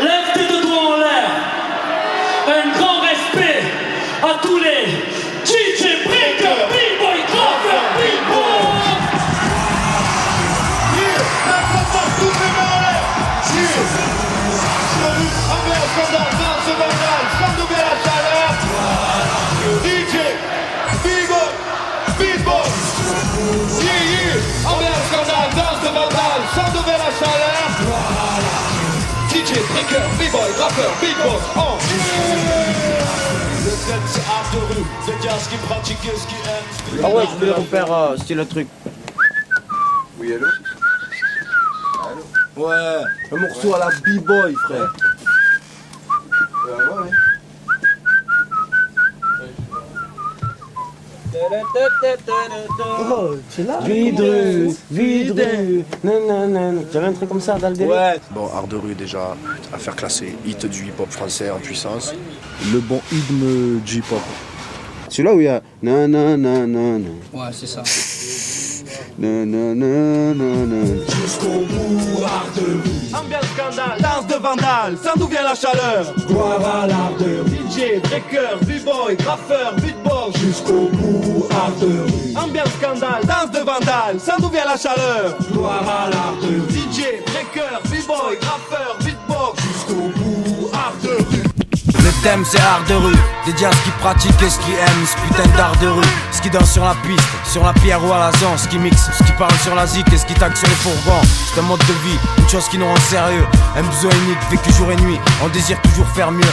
Lève tes deux doigts en l'air. Un grand respect à tous les Ah ouais, je voulais refaire euh, style un truc. Oui, allô Ouais, un morceau à la B-boy, frère. Euh, ouais, ouais. Oh, là Vide, vide, nanana. J'avais un truc comme ça dans le délire. Ouais. Bon, art de rue déjà, à faire classer. Hit du hip-hop français en puissance. Le bon hymne du hip-hop. Celui-là où il y a nanana nanana. Ouais, c'est ça. Nanana nanana. Ambiance scandale, danse de vandale, sans d'où vient la chaleur. Gloire à l'art de DJ, breaker, b-boy, graffeur, beatbox. Jusqu'au bout, art de rue. Ambiance scandale, danse de vandale, sans d'où vient la chaleur. Gloire à l'art de DJ, breaker, b-boy, graffeur, beatbox. Jusqu'au bout, art de rue. Le thème c'est art de rue, à ce qui pratique et ce qui aime ce putain d'art de rue Ce qui danse sur la piste, sur la pierre ou à la zone, ce qui mixe, ce qui parle sur la zik et ce qui tague sur les fourgons C'est un mode de vie, une chose qui nous rend sérieux Un besoin unique, vécu jour et nuit, on désire toujours faire mieux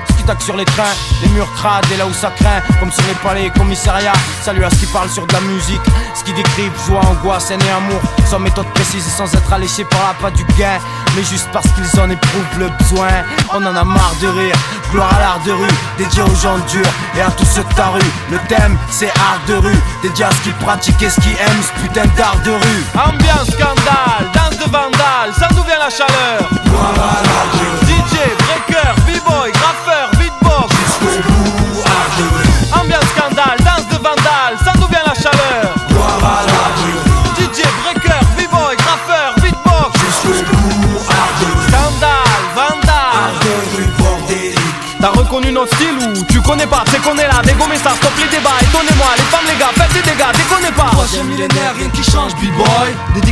Ce qui sur les trains, les murs crades et là où ça craint. Comme sur les palais et commissariats. Salut à ce qui parle sur de la musique. Ce qui décrivent joie, angoisse, haine et amour. Sans méthode précise et sans être alléché par la pas du gain. Mais juste parce qu'ils en éprouvent le besoin. On en a marre de rire. Gloire à l'art de rue, dédié aux gens durs et à tous ceux de ta rue. Le thème c'est art de rue, dédié à ce qui pratique et ce qui aime ce putain d'art de rue. Ambiance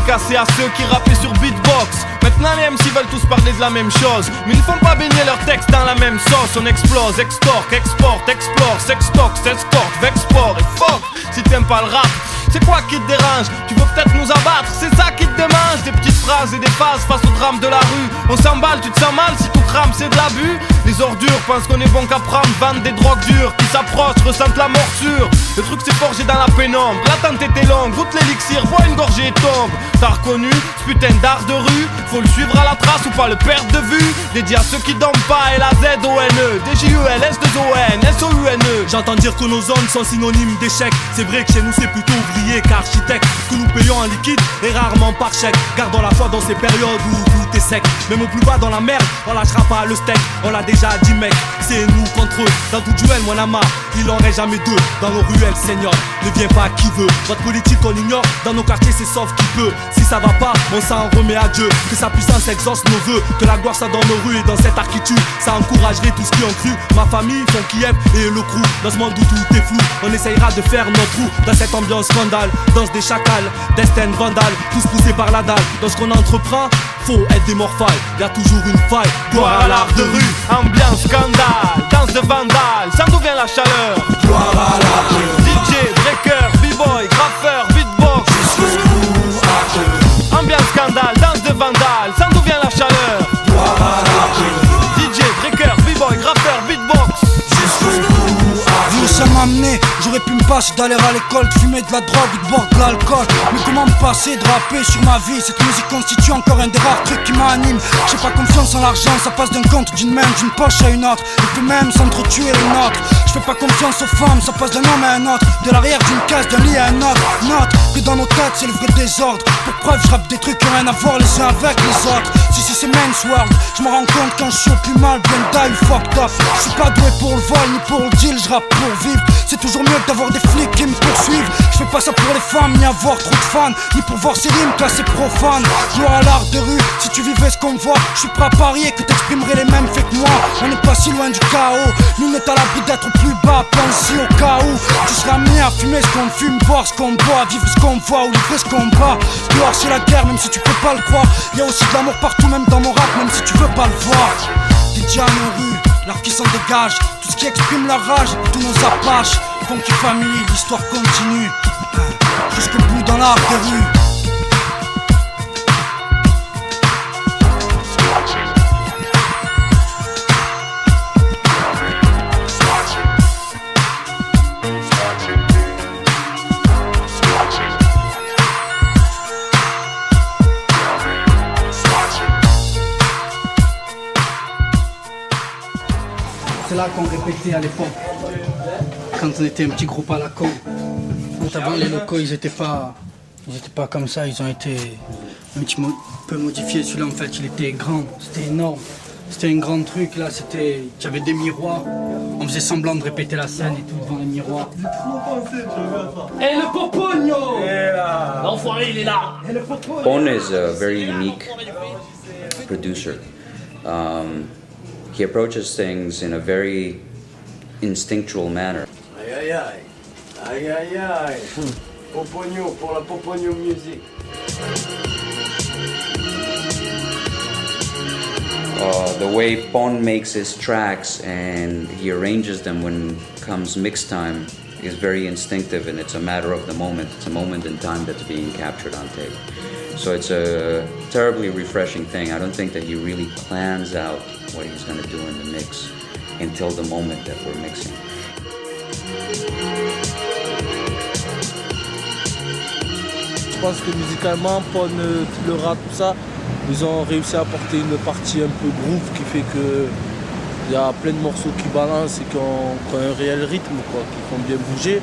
Dédicacé à ceux qui rappaient sur beatbox. Maintenant les MC veulent tous parler de la même chose. Mais ils font pas baigner leurs textes dans la même sauce. On explose, extorque, exporte, explore, sextoque, s'escorte, vexport et fuck. Si t'aimes pas le rap, c'est quoi qui te dérange? Tu veux peut-être nous abattre, c'est ça qui te démange. Des petites phrases et des phases face au drame de la rue. On s'emballe, tu te sens mal si tout crame c'est de l'abus. Les ordures pensent qu'on est bon qu'à prendre Vendent des drogues dures. Qui s'approchent, ressentent la morsure Le truc s'est forgé dans la pénombre L'attente était longue, goûte l'élixir, bois une gorgée et tombe T'as reconnu ce putain d'art de rue Faut le suivre à la trace ou pas le perdre de vue Dédié à ceux qui dorment pas et la Z-O-N-E D-J-U-L-S-2-O-N S-O-U-N-E J'entends dire que nos zones sont synonymes d'échec. C'est vrai que chez nous c'est plutôt ouvrier qu'architecte. Que nous payons en liquide et rarement par chèque. Gardons la foi dans ces périodes où tout est sec. Même au plus bas dans la merde, on lâchera pas le steak. On l'a déjà dit mec, nous contre eux. Dans tout duel, mon ama, il en reste jamais deux. Dans nos ruelles, Seigneur, ne viens pas qui veut. Votre politique on ignore, dans nos quartiers c'est sauf qui peut. Si ça va pas, on s'en remet à Dieu. Que sa puissance exauce nos voeux. Que la gloire soit dans nos rues et dans cette architecture. Ça encouragerait tout ce qui ont cru. Ma famille, son Kiev et le crew. Dans ce monde où tout est flou, on essayera de faire notre trou. Dans cette ambiance scandale, danse des chacals, destin vandale, tous poussés par la dalle. Dans ce qu'on entreprend, faut être des morphales. Y a toujours une faille, gloire à l'art de rue. Ambiance scandale, danse de vandale, ça d'où vient la chaleur. DJ, breaker, b-boy, graffeur, beatbox. Ambiance scandale, j'aurais pu me passer d'aller à l'école, de fumer de la drogue de boire de l'alcool. Mais comment me passer de rapper sur ma vie? Cette musique constitue encore un des rares trucs qui m'anime. J'ai pas confiance en l'argent, ça passe d'un compte, d'une main, d'une poche à une autre. Et peut même s'entretuer les nôtres. Je fais pas confiance aux femmes, ça passe d'un homme à un autre. De l'arrière d'une case, d'un lit à un autre. Note que dans nos têtes, c'est le vrai désordre. Pour preuve, je rappe des trucs qui ont rien à voir les uns avec les autres. Si, si, c'est Men's World, je me rends compte quand je suis plus mal, bien die, fucked up. Je suis pas doué pour le vol ni pour le deal, je rappe pour vivre. C'est toujours mieux d'avoir des flics qui me poursuivent. Je fais pas ça pour les femmes, ni avoir trop de fans, ni pour voir ces rimes classées profanes. Gloire à l'art de rue, si tu vivais ce qu'on voit, je suis prêt à parier que t'exprimerais les mêmes faits que moi. On n'est pas si loin du chaos, nous n'est à l'abri d'être plus bas, pense au cas où tu seras amené à fumer ce qu'on fume, boire ce qu'on boit, vivre ce qu'on voit ou livrer ce qu'on bat. Dehors c'est la guerre, même si tu peux pas le croire. Y aussi de l'amour partout, même dans mon rap, même si tu veux pas le voir. Diams en rue, l'art qui s'en dégage, tout ce qui exprime la rage, tous nos apaches. Funky Family, l'histoire continue, jusqu'au bout dans l'art des rues. Là qu'on répétait à l'époque, quand on était un petit groupe à la con. Quand avant les locaux, ils étaient pas, ils étaient pas comme ça, ils ont été un petit mo- peu modifiés. Celui-là, en fait, il était grand, c'était énorme. C'était un grand truc, là, c'était. Il y avait des miroirs. On faisait semblant de répéter la scène et tout devant les miroirs. Et le popogno L'enfoiré, il est là Pon is a very unique producer. Um, he approaches things in a very instinctual manner. Popogno pour la Popogno Music. Uh, the way Pon makes his tracks and he arranges them when comes mix time is very instinctive and it's a matter of the moment. It's a moment in time that's being captured on tape. So it's a terribly refreshing thing. I don't think that he really plans out what he's do in the mix until the moment that we're mixing. Je pense que musicalement, Pon, euh, le rap, tout ça, ils ont réussi à apporter une partie un peu groove qui fait que il y a plein de morceaux qui balancent et qui ont, qui ont un réel rythme, quoi, qui font bien bouger.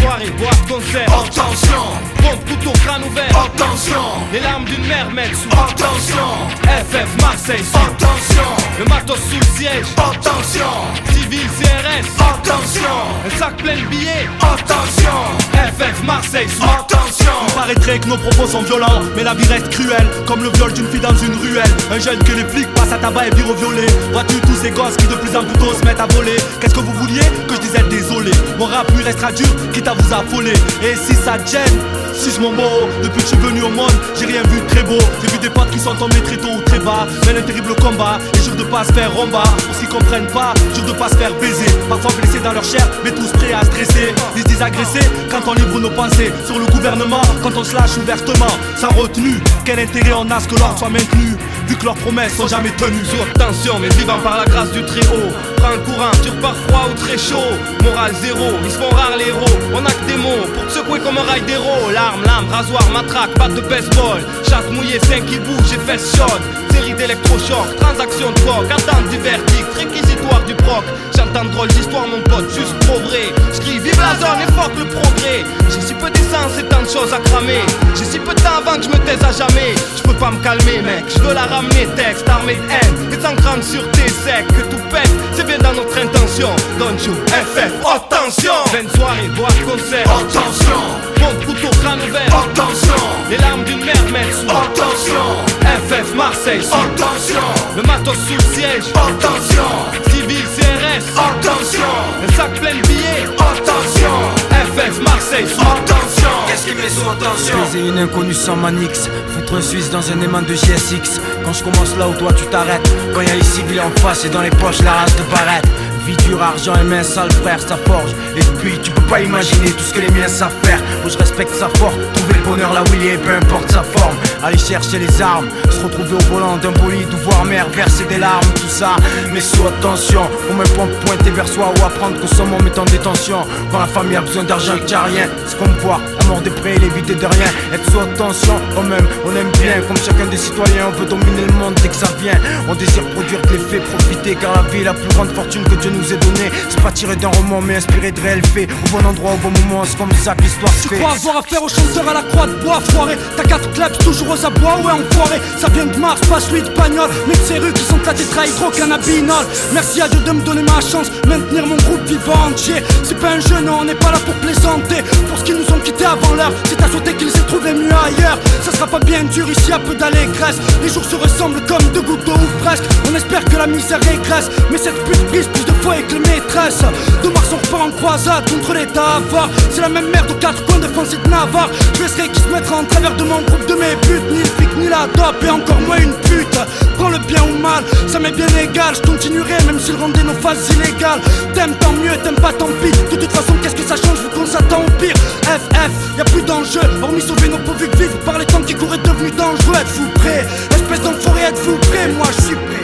Soirée, boîte, concert Attention. Pompe couteau, crâne ouvert. Attention. Les larmes d'une mère mettent sous Attention. FF Marseille sous Attention. Le matos sous le siège. Attention. Civil CRS Attention. Un sac plein de billets. Attention. FF Marseille sous Attention Il paraîtrait que nos propos sont violents, mais la vie reste cruelle, comme le viol d'une fille dans une ruelle. Un jeune que les flics passent à tabac et vire au violet. Vois-tu tous ces gosses qui de plus en plus tôt se mettent à voler? Qu'est-ce que vous vouliez? Que je disais désolé. Mon rap lui restera dur, quitte à vous affoler. Et si ça te gêne, suce mon mot. Depuis que je suis venu au monde, j'ai rien vu de très beau. J'ai vu des potes qui sont tombés très tôt ou très bas. Mais un terrible combat, et jure de pas se faire romba. Pour ceux qui comprennent pas, jure de pas se faire baiser. Parfois blessés dans leur chair, mais tous prêts à stresser. Ils se agressés quand on livre nos pensées sur le gouvernement, quand on se lâche ouvertement, sans retenue. Quel intérêt on a ce que l'ordre soit maintenu, vu que leurs promesses sont jamais tenues. Sous tension, mais vivant par la grâce du très haut. Prends le courant, dure par froid ou très chaud. Morale zéro, ils se font rares les héros. On a que des mots pour te secouer comme un rail d'héros. Larmes, lames, rasoir, matraque, batte de baseball. Chasse mouillée, 5 qui bougent et fesses chaudes. Série d'électrochocs, transaction de coq, attente du verdict, réquisitoire du proc. J'entends de drôles d'histoires, mon pote, juste trop vrai. J'crie vive la zone et fuck le progrès. J'ai si peu d'essence et tant de choses à cramer. J'ai si peu de temps avant que je me taise à jamais. Je peux pas me calmer, mec, je veux la ramener, texte armé de haine. Et sans grande sûreté sec que tout pète. C'est arriver dans notre intention. Don't you FF, attention 20 soirées, concert, attention Pompe, couteau, crâne ouvert, attention Les larmes d'une mère sous, attention FF, Marseille, attention. Le matos sous le siège, attention. Civil, CRS, attention. Un sac plein de billets, attention. FF, Marseille, attention. Qu'est-ce qui met sous attention? Baiser une inconnue sans manix. Foutre un Suisse dans un aimant de GSX Quand je commence là où toi tu t'arrêtes. Quand y a les civils en face et dans les poches la race de barrette Vie dure, argent et main sale frère, ça forge. Et puis tu peux pas imaginer tout ce que les miens savent faire. Moi je respecte sa force, trouver le bonheur là où il est, peu importe sa forme. Aller chercher les armes, se retrouver au volant d'un bolide ou voir mère verser des larmes, tout ça. Mais sous attention, on me pompe pointer vers soi ou apprendre qu'on somme en détention. Quand la famille a besoin d'argent et a rien, c'est qu'on voit, mort des près, l'éviter de rien. Être sous attention, quand même, on aime bien. Comme chacun des citoyens, on veut dominer le monde dès que ça vient. On désire produire de l'effet, profiter car la vie est la plus grande fortune que Dieu nous ait donnée C'est pas tiré d'un roman mais inspiré de réels faits. Au bon endroit, au bon moment, c'est comme ça que l'histoire se Tu fait. crois avoir affaire au chanteur à la croix de bois foiré. T'as quatre clubs toujours aux abois, ouais enfoiré. Ça vient de Mars, pas celui de Pagnol Mais de ces rues qui sont la tétrahydrocannabinol Merci à Dieu de me donner ma chance Maintenir mon groupe vivant entier. C'est pas un jeu, non, on n'est pas là pour plaisanter. Pour ce qu'ils nous ont quittés avant l'heure C'est à souhaiter qu'ils aient trouvé mieux ailleurs. Ça sera pas bien dur ici, à peu d'allégresse. Les jours se ressemblent comme deux gouttes d'eau ou presque. On espère que la misère régresse. Mais cette pute brise plus de fois avec les maîtresses. De Mars on repart en croisade contre l'état avare C'est la même merde aux quatre coins de France et de Navarre. Je laisserai qui se mettra en travers de mon groupe de mes buts. Ni le fric ni la dope et encore moins une pute. Prends le bien ou mal, ça m'est bien égal. Je continuerai même s'il rendait nos phases illégales T'aimes tant mieux, t'aimes pas tant pis. De toute façon qu'est-ce que ça change vu qu'on s'attend au pire? FF, y a plus d'enjeu Hormis sauver nos pauvres vivre par les temps qui couraient devenus dangereux. Êtes-vous prêts? Espèce d'enfoiré, êtes-vous prêts? Moi je suis prêt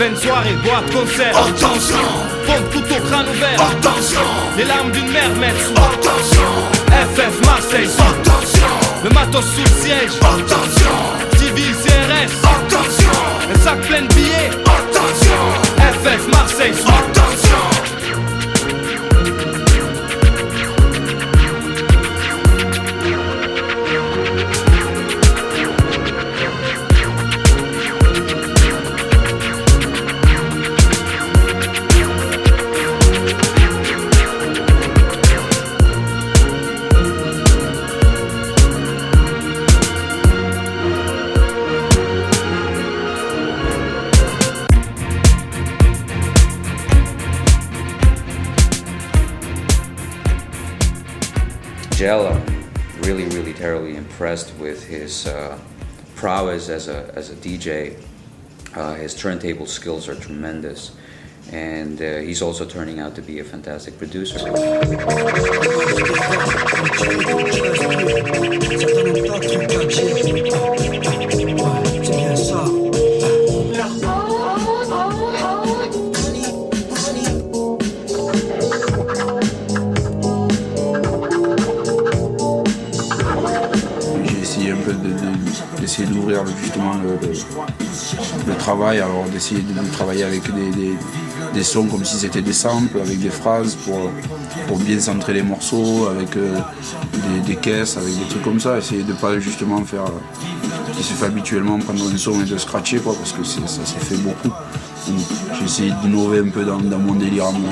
De soirée, boîte, concert. Attention. Pompe, couteau, crâne ouvert. Attention. Les larmes d'une mère mettent sous. Attention. FF, Marseille. Attention. Le matos sous le siège. Attention. Civil, CRS Attention. Un sac plein de billets. Attention. FF, Marseille. Attention Jella, really, really terribly impressed with his uh, prowess as a, as a DJ. Uh, his turntable skills are tremendous, and uh, he's also turning out to be a fantastic producer. Justement le, travail, alors d'essayer de, travailler avec des, des- sons comme si c'était des samples, avec des phrases pour, pour bien centrer les morceaux, avec euh, des, caisses, avec des trucs comme ça, essayer de pas justement faire euh, ce qui se fait habituellement, prendre un son et de scratcher quoi, parce que ça s'est fait beaucoup. J'ai essayé d'innover un peu dans, dans mon délire à moi.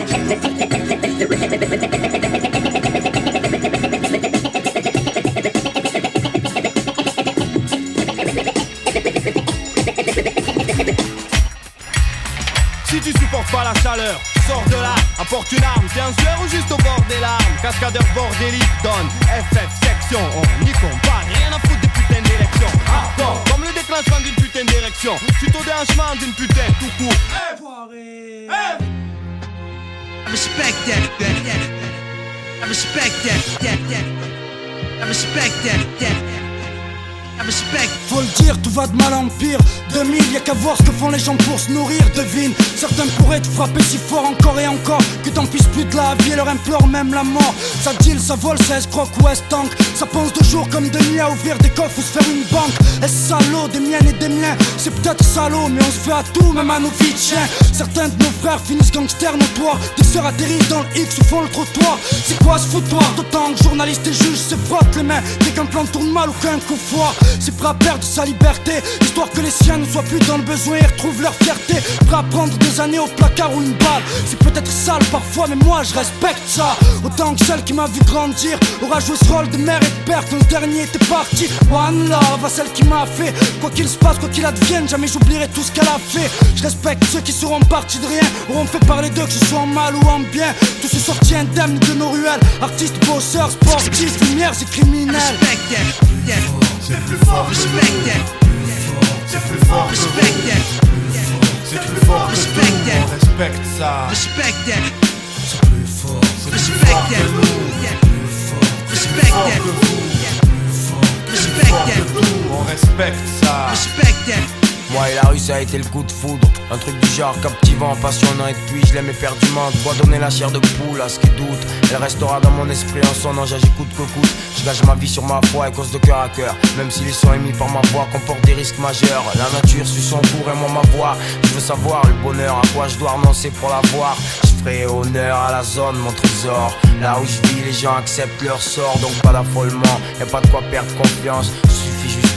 Sors de là, apporte une arme, un sueur ou juste au bord des larmes Cascadeur bordélique, donne FF section, on n'y pas, rien à foutre des putains d'élections Hardcore, comme le déclenchement d'une putain d'érection, suite au déhanchement d'une putain tout court I respect that, that, that. I respect that, that, that. I respect that, that. Respect. Faut le dire, tout va de mal en pire. 2000, y'a qu'à voir ce que font les gens pour se nourrir, devine Certains pourraient te frapper si fort encore et encore. Que t'en puisses plus de la vie et leur implore même la mort. Ça deal, ça vole, ça escroque ou tank? Ça pense de jour comme de nuit à ouvrir des coffres ou se faire une banque. Est-ce salaud, des miennes et des miens? C'est peut-être salaud, mais on se fait à tout, même à nos vies Certains de nos frères finissent gangsters notoires Des sœurs atterrissent dans le X ou font le trottoir. C'est quoi ce foutoir? D'autant que journalistes et juges se frottent les mains. Dès qu'un plan tourne mal ou qu'un coup foire C'est prêt à perdre sa liberté, histoire que les siens ne soient plus dans le besoin et retrouvent leur fierté. Prêt à prendre des années au placard ou une balle. C'est peut-être sale parfois, mais moi je respecte ça. Autant que celle qui m'a vu grandir aura joué ce rôle de mère et de père quand ce dernier était parti. One love à celle qui m'a fait. Quoi qu'il se passe, quoi qu'il advienne, jamais j'oublierai tout ce qu'elle a fait. Je respecte ceux qui seront partis de rien, auront fait parler d'eux, que ce soit en mal ou en bien. Tous ceux sortis indemnes de nos ruelles, artistes, bosseurs, sportifs, lumières et criminels. C'est plus fort que nous. C'est plus fort que nous. C'est plus fort nous. On respecte ça. Respect that. C'est plus fort. C'est plus fort que nous. Respect that. Respect that. On respecte ça. Respect that. Moi et la rue ça a été le coup de foudre. Un truc du genre captivant, passionnant. Et puis je l'aime éperdument. Quoi donner la chair de poule à ce qui doute. Elle restera dans mon esprit en son ange. J'écoute que coûte. Je gâche ma vie sur ma foi et cause de cœur à cœur. Même si les sons émis par ma voix comportent des risques majeurs. La nature suit son cours et moi ma voix. Je veux savoir le bonheur à quoi je dois renoncer pour l'avoir. Je ferai honneur à la zone, mon trésor. Là où je vis les gens acceptent leur sort. Donc pas d'affolement, y'a pas de quoi perdre confiance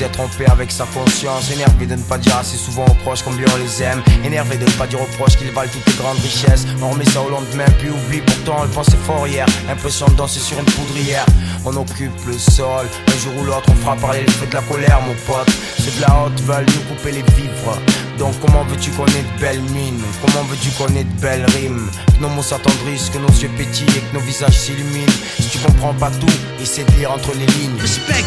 d'être avec sa conscience. Énervé de ne pas dire assez souvent aux proches combien on les aime. Énervé de ne pas dire aux proches qu'ils valent toutes les grandes richesses. On remet ça au lendemain puis oublie pourtant on le pensait fort hier. Impression de danser sur une poudrière. On occupe le sol. Un jour ou l'autre on fera parler le feu de la colère mon pote. Ceux de la haute nous couper les vivres. Donc comment veux-tu qu'on ait de belles mines? Comment veux-tu qu'on ait de belles rimes? Que nos mots s'attendrissent, que nos yeux pétillent et que nos visages s'illuminent. Si tu comprends pas tout, essaie de lire entre les lignes. Respect.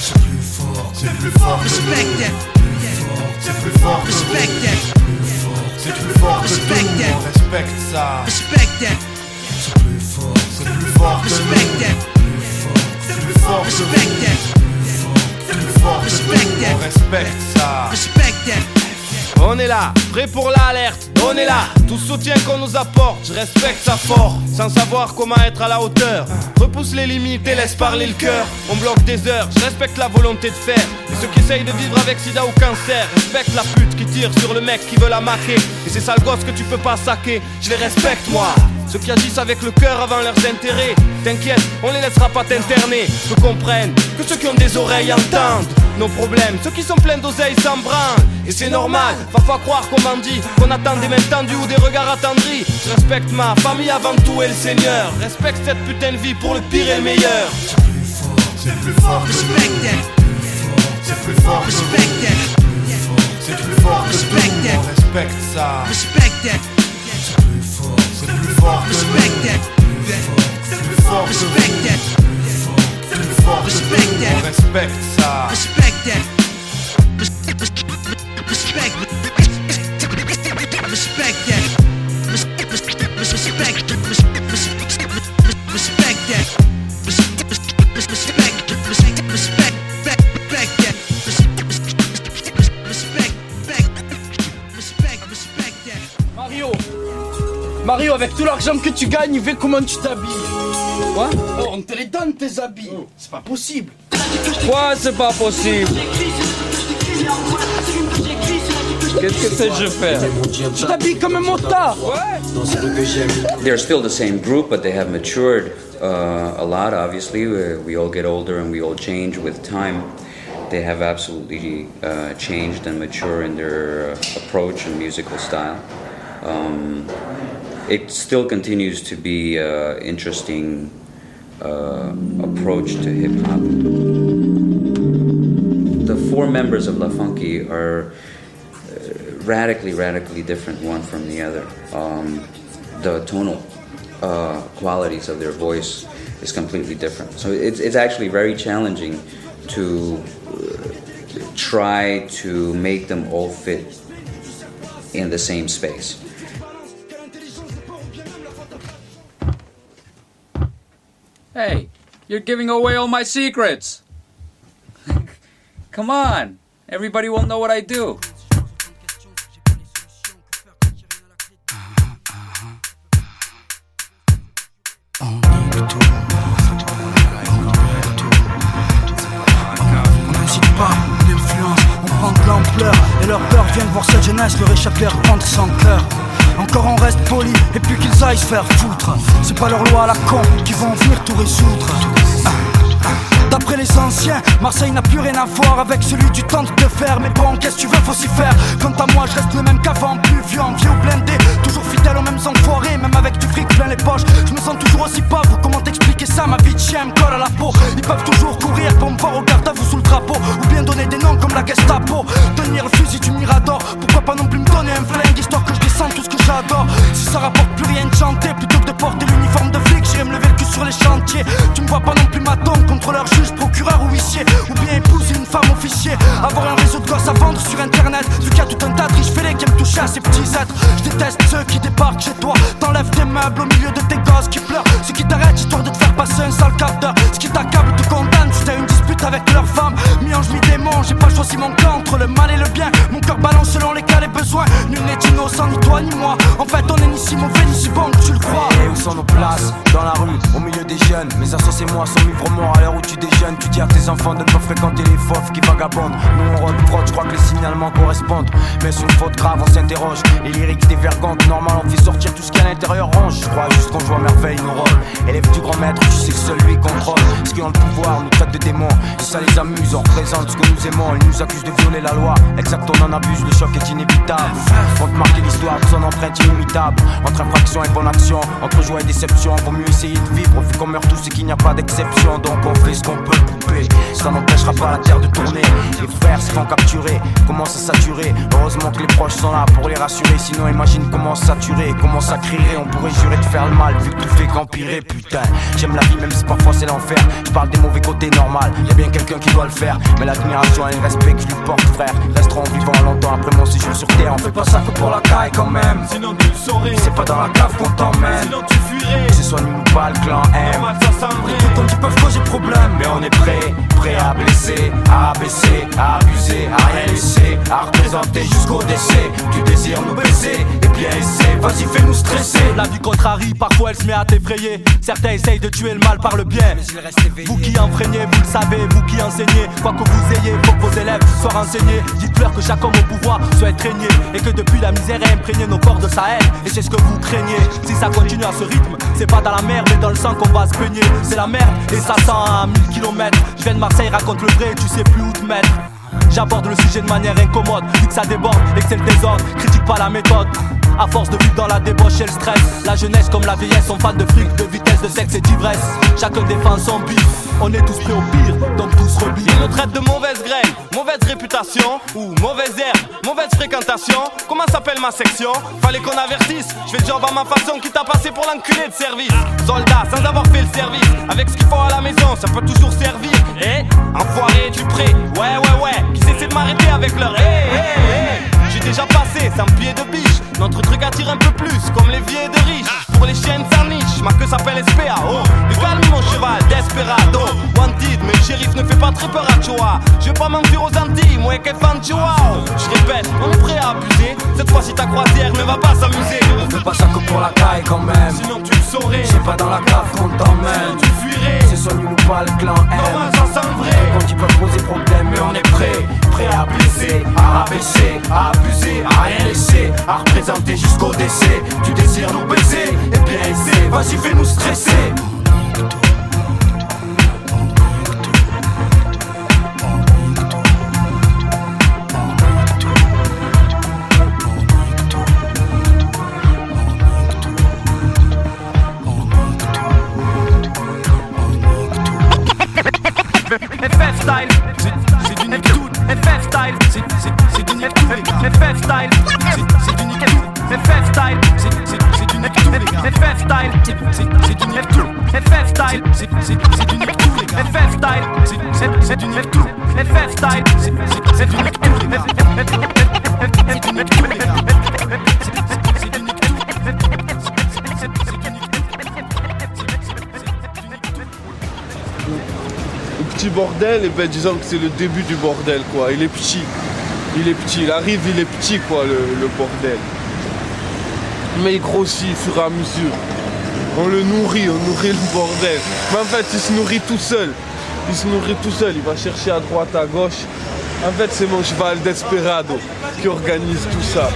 C'est plus fort. C'est plus fort Respect that. C'est plus fort Respect that. C'est plus fort que that. On respecte ça. Respect that. C'est plus fort. C'est plus fort que Respect that. C'est plus fort Respect that. C'est plus fort que respecte ça. Respect that. On est là, prêt pour l'alerte, donnez-la Tout soutien qu'on nous apporte, je respecte ça fort. Sans savoir comment être à la hauteur. Repousse les limites et laisse parler le cœur. On bloque des heures, je respecte la volonté de faire. Et ceux qui essayent de vivre avec sida ou cancer Respecte la pute qui tire sur le mec qui veut la maquer. Et ces sales gosses que tu peux pas saquer, je les respecte moi. Ceux qui agissent avec le cœur avant leurs intérêts T'inquiète, on les laissera pas t'interner. Ceux comprennent, que ceux qui ont des oreilles entendent nos problèmes Ceux qui sont pleins d'oseilles s'en branlent Et c'est normal, va pas croire qu'on m'en dit Qu'on attend des mains tendues ou des regards attendris Je respecte ma famille avant tout et le Seigneur Respecte cette putain de vie pour le pire et le meilleur C'est plus fort. Respect. C'est plus fort que nous. Respect that. C'est plus fort que Respect nous. that. On respecte ça. Respect that. C'est plus fort. C'est plus fort que Respect that. C'est plus fort que Respect that. C'est plus fort que Respect nous. that. On respecte ça. Respect that. Respect. Respect that. Mario, avec tout l'argent que tu gagnes, vais comment tu t'habilles Quoi Oh, on te les donne tes habits C'est pas possible Quoi, c'est pas possible Qu'est-ce que c'est que je fais Tu t'habilles comme un motard Ouais They're still the same group, but they have matured uh, a lot. Obviously, we, we all get older and we all change with time. They have absolutely uh, changed and mature in their uh, approach and musical style. Um, it still continues to be an interesting uh, approach to hip hop. The four members of La Funky are radically, radically different one from the other. Um, the tonal uh, qualities of their voice is completely different. So it's, it's actually very challenging to uh, try to make them all fit in the same space. Hey, you're giving away all my secrets. Come on, everybody will know what I do. Aillent se faire foutre C'est pas leur loi à la con qui vont venir tout résoudre. D'après les anciens, Marseille n'a plus rien à voir avec celui du temps de fer. Mais bon, qu'est-ce que tu veux, faut s'y faire. Quant à moi, je reste le même qu'avant, plus vieux, vieux ou blindé. Toujours fidèle aux mêmes enfoirés, même avec du fric plein les poches. Je me sens toujours aussi pauvre. Comment t'expliquer ça? Ma vie de chien me colle à la peau. Ils peuvent toujours courir pour me voir au garde à vous sous le drapeau. Ou bien donner des noms comme la Gestapo. Tenir le fusil du Mirador. Pourquoi pas non plus me donner un flingue histoire que je descende tout ce que j'adore. Si ça rapporte plus rien de chanter, plutôt que de porter l'uniforme de flic, j'irai me lever le cul sur les chantiers. Tu me vois pas non plus maton, contrôleur, juge, procureur ou huissier. Ou bien épouser une femme officier. Avoir un réseau de gosses à vendre sur internet. Vu qu'il y a tout un tas de riches fêlés qui aiment toucher à ces petits êtres. Je déteste ceux qui débarquent la loi. Exact, on en abuse, le choc est inévitable. Faut marquer l'histoire son empreinte inimitable. Entre infraction et bonne action, entre joie et déception, vaut mieux essayer de vivre. Vu qu'on meurt tous et qu'il n'y a pas d'exception, donc on fait ce qu'on peut poupée. Ça n'empêchera pas la terre de tourner. Les frères se font capturer, commencent à saturer? Heureusement que les proches sont là pour les rassurer. Sinon, imagine comment saturer, comment ça crierait. On pourrait jurer de faire le mal, vu que tout fait qu'empirer. Putain, j'aime la vie, même si parfois c'est l'enfer. Je parle des mauvais côtés normal, y a bien quelqu'un qui doit le faire. Mais l'admiration et le respect que je lui porte, frère, resteront vivants longtemps après mon séjour sur terre. On fait pas ça que pour la caille quand même. Sinon tu le saurais. C'est pas dans la cave qu'on t'emmène. Sinon tu fuirais. Que ce soit nous ou pas, le clan M. Normal, ça comme tu peuvent causer problème. Mais on est prêt, prêt à blesser, à abaisser, à abuser, à rien laisser, à représenter jusqu'au décès. Tu désires nous baiser, et bien essaie, vas-y fais-nous stresser. La vie contrarie, parfois elle se met à t'effrayer. Certains essayent de tuer le mal par le bien. Vous qui enfreignez, vous le savez, vous qui enseignez. Quoi que vous ayez, faut que vos élèves soient renseignés. Dites-leur que chaque homme au pouvoir souhaite régner. Et que depuis la misère a imprégné nos corps de sa haine. Et c'est ce que vous craignez. Si ça continue à ce rythme, c'est pas dans la mer, mais dans le sang qu'on va se baigner. C'est la merde, et ça sent à 1000 km. Je viens de Marseille, raconte le vrai, tu sais plus où te mettre. J'aborde le sujet de manière incommode, vu que ça déborde et que c'est le désordre. Critique pas la méthode. À force de vivre dans la débauche et le stress, la jeunesse comme la vieillesse sont fans de fric, de vitesse, de sexe et d'ivresse. Chacun défend son bif, on est tous prêts au pire, donc tous rebis. Ils nous traitent de mauvaise graine, mauvaise réputation ou mauvaise herbe, mauvaise fréquentation. Comment s'appelle ma section? Fallait qu'on avertisse. Je fais le job à ma façon, qui t'a passé pour l'enculé de service. Soldat, sans avoir fait le service, avec ce qu'il faut à la maison, ça peut toujours servir. Eh, enfoiré, tu prêt Ouais, ouais, ouais. Qui de m'arrêter avec leur hé, hé, hé. J'ai déjà passé, sans pied de biche. Notre truc attire un peu plus, comme les vieux de riches. Pour les chiennes sans niche, ma queue s'appelle SPA. Oh, du calme mon cheval, desperado. Wanted, mais le shérif ne fait pas très peur à Choa. Je vais pas m'enfuir aux Antilles, moi et fan. Je répète, on est prêt à abuser. Cette fois-ci ta croisière ne va pas s'amuser. On fait pas ça que pour la caille quand même. Sinon tu le saurais. C'est pas dans la cave qu'on t'emmène. Tu fuirais. C'est nous ou pas le clan M. Normal, ça sent vrai. Quand tu peux poser problème, mais on est prêt. Prêt à blesser, à rabaisser, à abuser, à rien laisser, à représenter jusqu'au décès. Tu désires nous baiser, et bien essaie, vas-y fais-nous stresser. Et ben disons que c'est le début du bordel quoi. Il est petit. Il est petit. Il arrive, il est petit quoi le, bordel. Mais il grossit au fur mesure. On le nourrit, on nourrit le bordel. Mais en fait il se nourrit tout seul. Il se nourrit tout seul, il va chercher à droite, à gauche. En fait c'est mon cheval Desperado qui organise tout ça.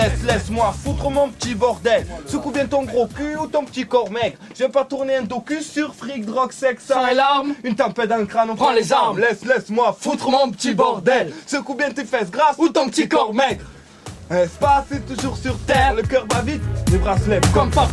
Laisse, laisse-moi foutre mon petit bordel. Secoue bien ton gros cul ou ton petit corps maigre. Je viens pas tourner un docu sur fric, drogue, sexe, sang et larmes. Une tempête dans le crâne, on prend les armes. Laisse, laisse-moi foutre mon petit bordel. Secoue bien tes fesses grasses ou ton petit corps maigre. Espace est toujours sur terre, le cœur bat vite, les bras se lèvent comme par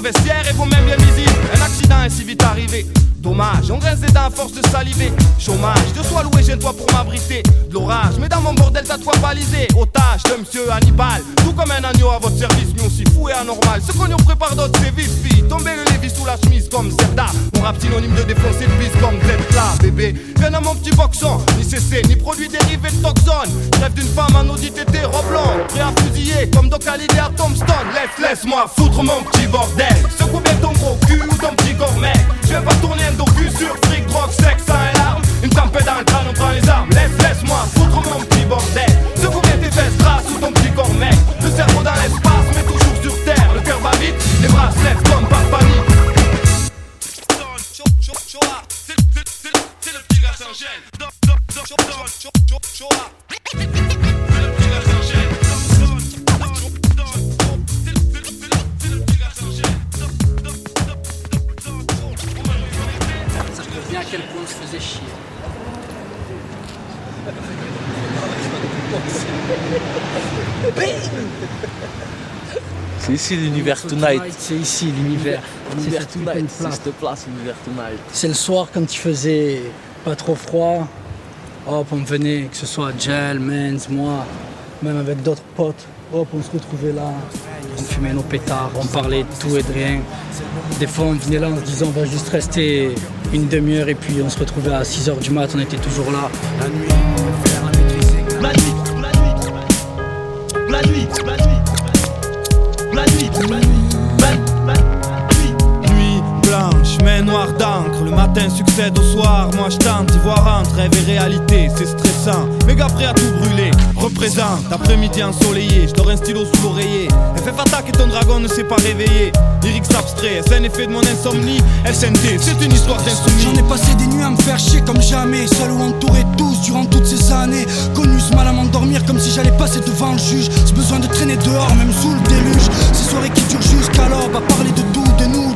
vestiaire et mains bien visibles. Un accident est si vite arrivé. Dommage, on dents à force de saliver. Chômage, de sois loué, j'ai toi pour m'abriter. De l'orage, mais dans mon bordel, t'as toi balisé. Otage de monsieur Hannibal. Tout comme un agneau à votre service, mais aussi fou et anormal. Ce qu'on y prépare d'autres sévices, fille. Tomber le lévis sous la chemise comme Zerda. On rap synonyme de défoncer le bis comme Zepla, bébé. Viens dans mon petit boxon, ni CC, ni produits dérivés de toxone. Rêve d'une femme en audit été roblon. Prêt à fusiller comme Doc Hallyday à Tombstone. Laisse, laisse-moi foutre mon petit bordel. Secoue bien ton gros cul ou ton petit mec. Je vais pas tourner un docu sur fric, drogue, sexe, sang et. Une tempête dans le crâne, on prend les armes. Laisse, laisse-moi foutre mon petit bordel. Secoue bien tes fesses grasses ou ton petit corps. Le cerveau dans l'espace, mais toujours sur terre. Le cœur bat vite, les bras se lèvent comme par panique. C'est le petit gars sans gêne. Ça faisait chier. C'est ici l'univers Tonight. C'est ici l'univers. L'univers C'est cette Tonight. C'est place. cette place, l'univers Tonight. C'est le soir quand il faisait pas trop froid. Hop, on venait, que ce soit Gel, Menz, moi, même avec d'autres potes. Hop, on se retrouvait là, on fumait nos pétards, on parlait de tout et de rien. Des fois, on venait là en se disant on va juste rester une demi-heure et puis on se retrouvait à 6h du mat, on était toujours là. La nuit, la nuit, la nuit, la nuit, la nuit, la nuit, Nuit blanche, main noire d'encre. Le matin succède au soir. Moi je tente d'y voir entre rêve et réalité. C'est stressant, méga prêt à tout brûler. Représente, après-midi ensoleillé. Je dors un stylo sous l'oreiller. FF attaque et ton dragon ne s'est pas réveillé. Lyrics abstrait, c'est un effet de mon insomnie. SNT, c'est une histoire d'insoumis. J'en ai passé des nuits à me faire chier comme jamais Seul ou entouré tous durant toutes ces années Connu ce mal à m'endormir comme si j'allais passer devant le juge Ce besoin de traîner dehors même sous le déluge Ces soirées qui durent jusqu'à l'aube À parler de tout, de nous,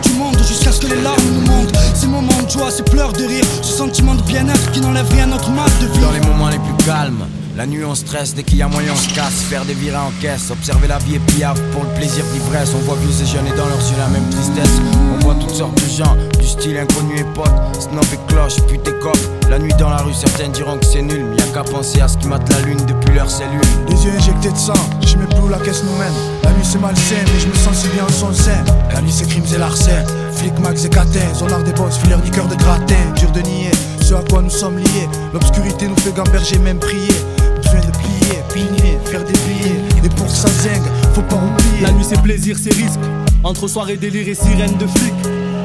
ce que les larmes nous montent Ces moments de joie, ces pleurs de rire Ce sentiment de bien-être qui n'enlève rien à notre mal de vivre Dans les moments les plus calmes, la nuit on stresse, dès qu'il y a moyen on se casse, faire des virées en caisse, observer la vie et piaf pour le plaisir d'ivresse. On voit vieux et jeunes et dans leurs yeux la même tristesse. On voit toutes sortes de gens, du style inconnu et pote, snob et cloche, pute et cop. La nuit dans la rue, certains diront que c'est nul, mais y a qu'à penser à ce qui mate la lune depuis leur cellule. Les yeux injectés de sang, je même plus où la caisse nous mène. La nuit c'est malsain, mais je me sens si bien en son sein. La nuit c'est crimes et larcins, flic, max et catins, zonard des boss, fileur niqueur de gratin. Dur de nier ce à quoi nous sommes liés. L'obscurité nous fait gamberger, même prier. Besoin de plier, pigner, faire des billets. Et pour ça zingue, faut pas oublier. La nuit c'est plaisir, c'est risque. Entre soirée, délire et sirène de flics.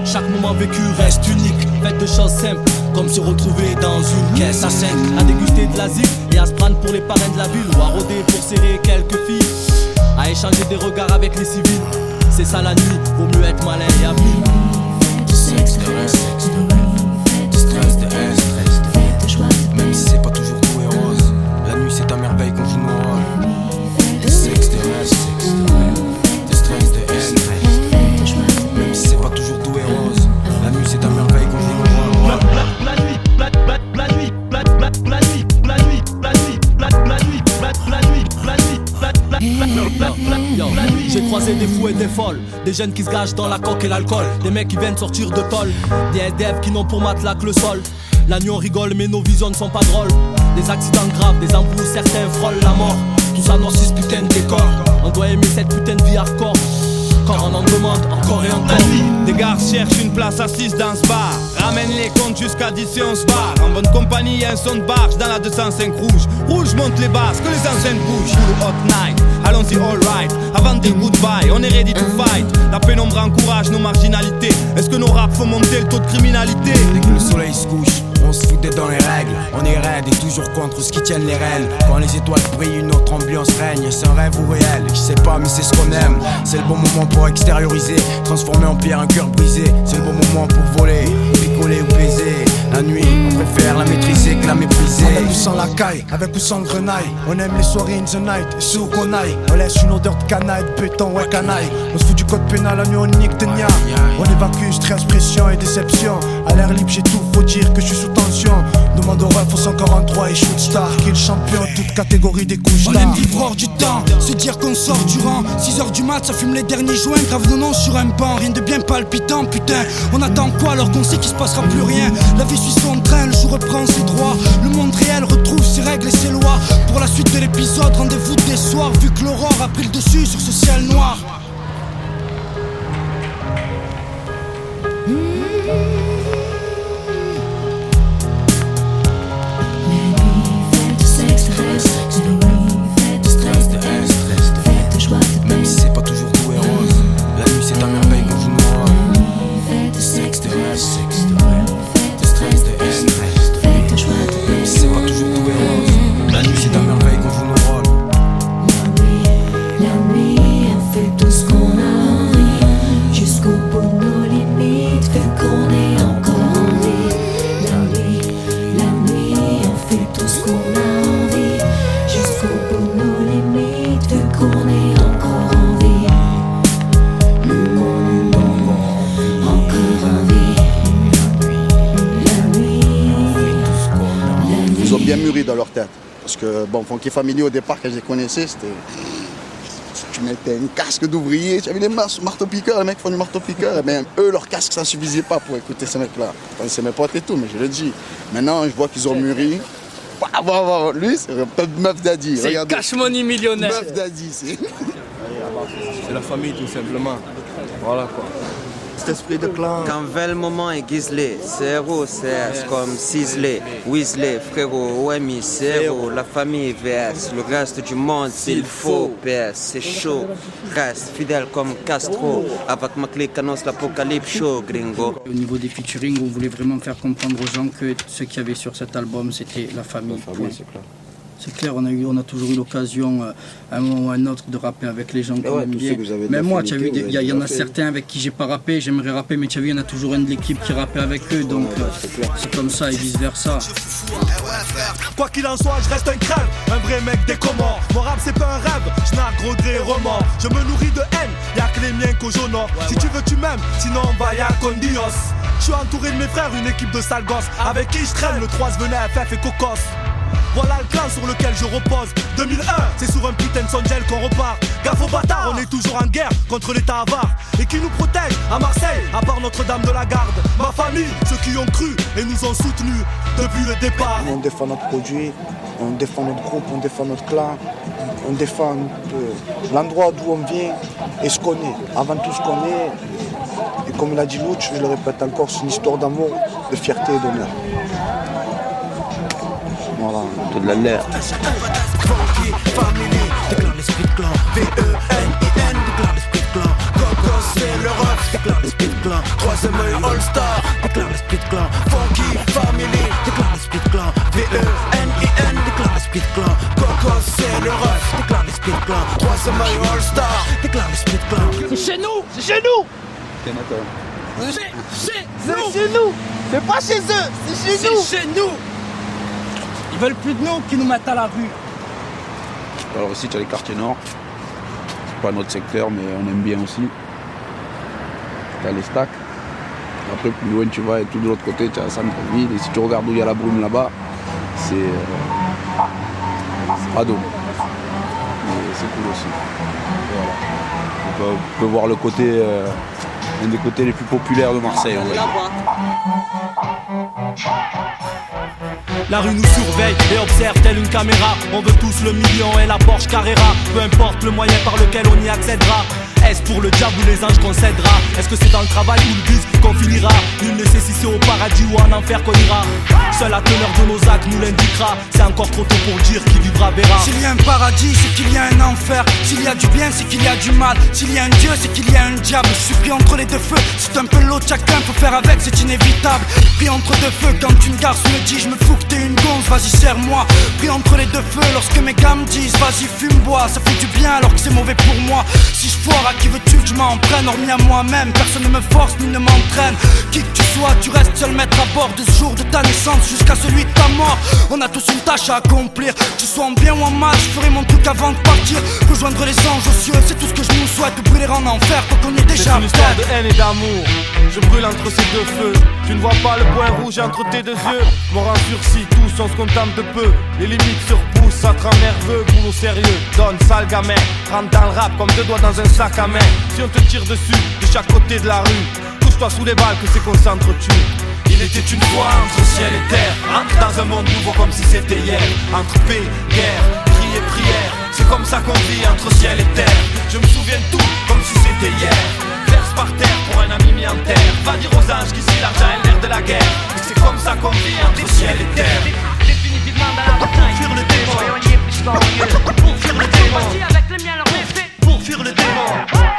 chaque moment vécu reste unique. Faites de choses simples, comme se retrouver dans une caisse à 5, à déguster de l'asile et à se prendre pour les parrains de la ville, ou à rôder pour serrer quelques filles, à échanger des regards avec les civils. C'est ça la nuit, vaut mieux être malin et habile. Des jeunes qui se gâchent dans la coque et l'alcool, des mecs qui viennent sortir de tôle, des SDF qui n'ont pour matelas que le sol. La nuit on rigole mais nos visions ne sont pas drôles. Des accidents graves, des embrouilles, certains frôlent la mort. Tout ça dans ce putain de décor. On doit aimer cette putain de vie hardcore. Quand on en demande encore et encore. Des gars cherchent une place assise dans ce bar. Ramène les comptes jusqu'à 10 et on se. En bonne compagnie, un son de barge dans la 205 rouge. Rouge monte les basses, que les enceintes bougent. Hot night, allons-y alright. Avant des goodbye, on est ready to fight. La pénombre encourage nos marginalités. Est-ce que nos raps font monter le taux de criminalité? Dès que le soleil se couche, on se fout dans les règles. On est raide et toujours contre ce qui tiennent les rênes. Quand les étoiles brillent, une autre ambiance règne. C'est un rêve ou réel, je sais pas, mais c'est ce qu'on aime. C'est le bon moment pour extérioriser, transformer en pierre un cœur brisé. C'est le bon moment pour voler, picoler ou baiser. La nuit, on préfère la maîtriser que la mépriser. Avec ou sans la caille, avec ou sans grenaille. On aime les soirées in the night, où qu'on aille. On laisse une odeur de canaille, de béton, ouais canaille. On se fout du code pénal, la nuit on nique de nia. On évacue stress, pression et déception. À l'air libre, j'ai tout, faut dire que je suis sous tension. Demande au ref au 143 et shoot star. Qui est le champion, toute catégorie des couches On aime vivre hors du temps, se dire qu'on sort du rang 6h du mat, ça fume les derniers joints Grave nos noms sur un banc, rien de bien palpitant Putain, on attend quoi alors qu'on sait qu'il se passera plus rien La vie suit son train, le jour reprend ses droits. Le monde réel retrouve ses règles et ses lois. Pour la suite de l'épisode, rendez-vous des soirs Vu que l'aurore a pris le dessus sur ce ciel noir dans leur tête. Parce que, bon, Funky Family, au départ, quand je les connaissais, c'était. Tu mettais un casque d'ouvrier, tu avais des mar- marteaux-piqueurs, les mecs font du marteau-piqueur. Mais eux, leur casque, ça suffisait pas pour écouter ces mecs-là. Enfin, c'est mes potes et tout, mais je le dis. Maintenant, je vois qu'ils ont mûri. Bah, bah, bah, lui, c'est un peu meuf daddy. C'est cash money millionnaire. Meuf daddy, c'est. C'est la famille tout simplement. Voilà quoi. Cet esprit de clan. Quand moment est giselé, zéro, c'est comme ciselé. Weasley, frérot, OMI, zéro. La famille VS, le reste du monde, s'il faut. PS, c'est chaud. Reste fidèle comme Castro. Avec ma clique, annonce l'apocalypse chaud, gringo. Au niveau des featuring, on voulait vraiment faire comprendre aux gens que ce qu'il y avait sur cet album, c'était la famille. Point. C'est clair, on a, eu, on a toujours eu l'occasion, euh, à un moment ou à un autre, de rapper avec les gens qu'on ouais, aime bien. Même moi, des- il y, en a certains avec qui j'ai pas rappé, j'aimerais rapper, mais tu as vu, il y en a toujours un de l'équipe qui rappait avec eux, donc euh, c'est comme ça et vice versa. Quoi qu'il en soit, je reste un crève, un vrai mec des Comores. Mon rap c'est pas un rêve, je regret et remords. Je me nourris de haine, y'a que les miens qu'au j'honore. Si tu veux, tu m'aimes, sinon on va y'a con Dios. Je suis entouré de mes frères, une équipe de sales gosses. Avec qui je traîne, le 3 venait FF et Cocos. Voilà le clan sur lequel je repose. 2001, c'est sur un putain de sondel qu'on repart. Gaffe aux bâtards, on est toujours en guerre contre l'état avare. Et qui nous protège à Marseille, à part Notre-Dame de la Garde. Ma famille, ceux qui ont cru et nous ont soutenus depuis le départ. On défend notre produit, on défend notre groupe, on défend notre clan, on défend euh, l'endroit d'où on vient et ce qu'on est. Avant tout ce qu'on est. Et comme il a dit Louch, je le répète encore, c'est une histoire d'amour, de fierté et d'honneur. Déclare l'esprit de clan. Gogos, c'est le ref, déclare le split clan. Troisième œil all-star, déclare le split clan. Funky family, déclare le split clan. V-E-N-I-N, déclare le split clan. Coco, c'est le ref, déclare le split clan. Troisième œil all-star, déclare le split clan. C'est chez nous C'est chez nous C'est chez nous C'est chez nous C'est pas chez eux C'est chez nous C'est chez nous Ils veulent plus de nous qu'ils nous mettent à la rue. Alors ici, tu as les quartiers nord. C'est pas notre secteur, mais on aime bien aussi. Tu as les stacks. Après, plus loin tu vas et tout de l'autre côté, tu as la centre-ville. Et si tu regardes où il y a la brume là-bas, c'est euh, radeau. Mais c'est cool aussi. Voilà. On peut, on peut voir le côté, euh, un des côtés les plus populaires de Marseille. on va. La rue nous surveille et observe telle une caméra. On veut tous le million et la Porsche Carrera. Peu importe le moyen par lequel on y accédera. Est-ce pour le diable ou les anges qu'on cédera Est-ce que c'est dans le travail ou le bus qu'on finira? Nul ne sait si c'est au paradis ou en enfer qu'on ira. Seule la teneur de nos actes nous l'indiquera. C'est encore trop tôt pour dire qui vivra verra. S'il y a un paradis, c'est qu'il y a un enfer. S'il y a du bien, c'est qu'il y a du mal. S'il y a un Dieu, c'est qu'il y a un diable. Je suis pris entre les deux feux. C'est un peu l'eau de chacun, faut faire avec, c'est inévitable. Pris entre deux feux, quand une garce me dit, je me fous que t'es une gonze, vas-y serre-moi. Pris entre les deux feux, lorsque mes gars me disent, vas-y fume, bois, ça fait du bien alors que c'est mauvais pour moi. Si je foire, qui veux-tu que je m'en prenne Hormis à moi-même, personne ne me force ni ne m'entraîne. Qui que tu sois, tu restes seul maître à bord de ce jour de ta naissance jusqu'à celui de ta mort. On a tous une tâche à accomplir, que tu sois en bien ou en mal, je ferai mon truc avant de partir. Rejoindre les anges aux cieux, c'est tout ce que je nous souhaite. Brûler en enfer, faut qu'on est C'est déjà une histoire de haine et d'amour. Je brûle entre ces deux feux. Tu ne vois pas le point rouge entre tes deux yeux. Mort en sursis, tous on se contente de peu. Les limites surpoussent, ça te rend nerveux. Boulot sérieux, donne sale gamin. Rentre dans le rap comme deux doigts dans un sac à main. Si on te tire dessus, de chaque côté de la rue, couche-toi sous les balles que c'est qu'on s'entretue. Il était une fois entre ciel et terre, entre dans un monde nouveau comme si c'était hier. Entre paix, guerre, cri et prière, c'est comme ça qu'on vit entre ciel et terre. Je me souviens de tout comme si c'était hier. Verse par terre pour un ami mis en terre. Va dire aux anges qu'ici l'argent est l'air de la guerre. C'est comme ça qu'on vit entre ciel et terre. Définitivement dans la bataille. Pour fuir le démon. Pour fuir le avec fuir le démon.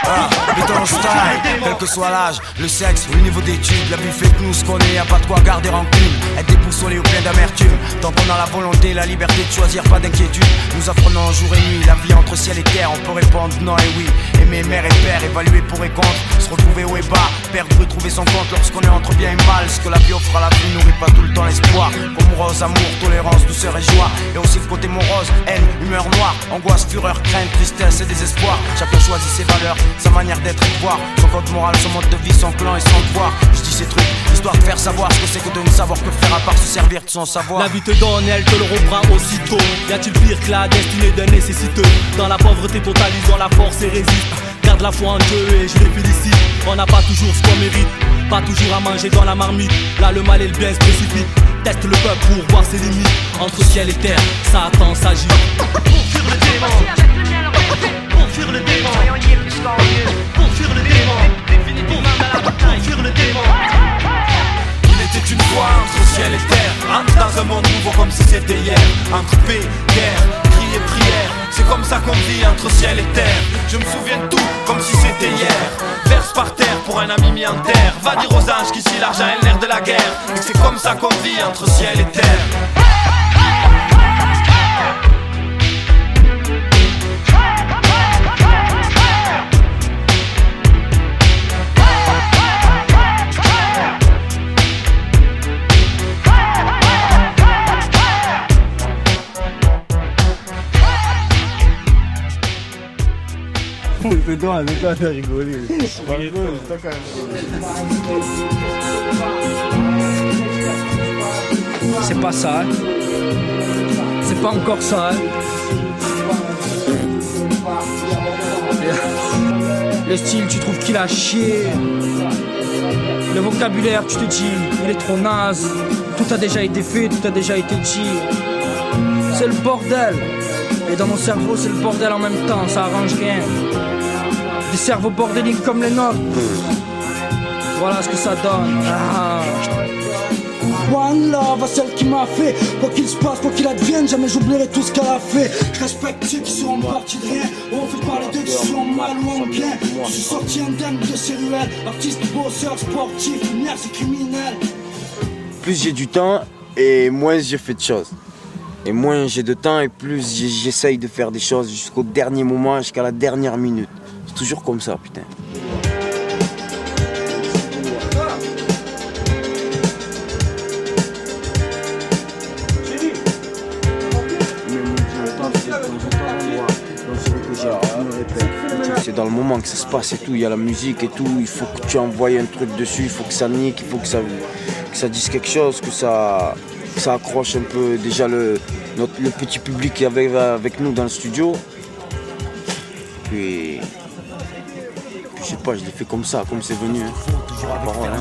Ah, mais dans le style, quel que soit l'âge, le sexe ou le niveau d'études, la vie fait de nous ce qu'on est, y a pas de quoi garder rancune. Être déboussolé ou plein d'amertume, tant qu'on a la volonté, la liberté de choisir, pas d'inquiétude. Nous apprenons jour et nuit, la vie entre ciel et terre, on peut répondre non et oui. Aimer mère et père, évaluer pour et contre, se retrouver haut et bas, perdre et trouver son compte lorsqu'on est entre bien et mal. Ce que la vie offre à la vie nourrit pas tout le temps l'espoir. Comme rose, amour, tolérance, douceur et joie. Et aussi le côté morose, haine, humeur noire, angoisse, fureur, crainte, tristesse et désespoir. Chacun choisit ses valeurs, sa manière d'être et de voir. Son code moral, son mode de vie, son clan et son devoir. Je dis ces trucs, histoire de faire savoir ce que c'est que de ne savoir que faire à part se servir de son savoir. La vie te donne, elle te le reprend aussitôt. Y a-t-il pire que la destinée d'un nécessiteux? Dans la pauvreté totalisant la force et résiste. Garde la foi en Dieu et je les félicite. On n'a pas toujours ce qu'on mérite, pas toujours à manger dans la marmite. Là, le mal et le bien se précipitent. Teste le peuple pour voir ses limites. Entre ciel et terre, Satan s'agit. Pour fuir le démon. Pour fuir le démon. Pour fuir le démon. Pour fuir le démon. Était une fois entre ciel et terre, entre dans un monde nouveau comme si c'était hier. Entre paix, guerre, cri et prière, c'est comme ça qu'on vit entre ciel et terre. Je me souviens de tout comme si c'était hier. Verse par terre pour un ami mis en terre. Va dire aux anges qu'ici l'argent est l'air de la guerre. C'est comme ça qu'on vit entre ciel et terre. C'est pas ça. hein. C'est pas encore ça. hein. Le style, tu trouves qu'il a chié. Le vocabulaire, tu te dis, il est trop naze. Tout a déjà été fait, tout a déjà été dit. C'est le bordel. Et dans mon cerveau, c'est le bordel en même temps, ça arrange rien. Des cerveaux bordéliques comme les nôtres. Voilà ce que ça donne. Ah. One love à celle qui m'a fait. Quoi qu'il se passe, quoi qu'il advienne, jamais j'oublierai tout ce qu'elle a fait. Je respecte ceux qui seront partis de rien. On fait parler d'eux qui sont mal ou en bien. Je suis sorti indemne de ces ruelles. Artiste, bosseur, sportif, c'est criminel. Plus j'ai du temps et moins je fais de choses. Et moins j'ai de temps et plus j'ai- j'essaye de faire des choses jusqu'au dernier moment, jusqu'à la dernière minute. Toujours comme ça, putain. C'est dans le moment que ça se passe et tout, il y a la musique et tout, il faut que tu envoies un truc dessus, il faut que ça nique, il faut que ça, que ça dise quelque chose, que ça, ça accroche un peu déjà le, notre- le petit public qui avait avec nous dans le studio. Puis je sais pas, je l'ai fait comme ça, comme c'est venu. hein. Hein.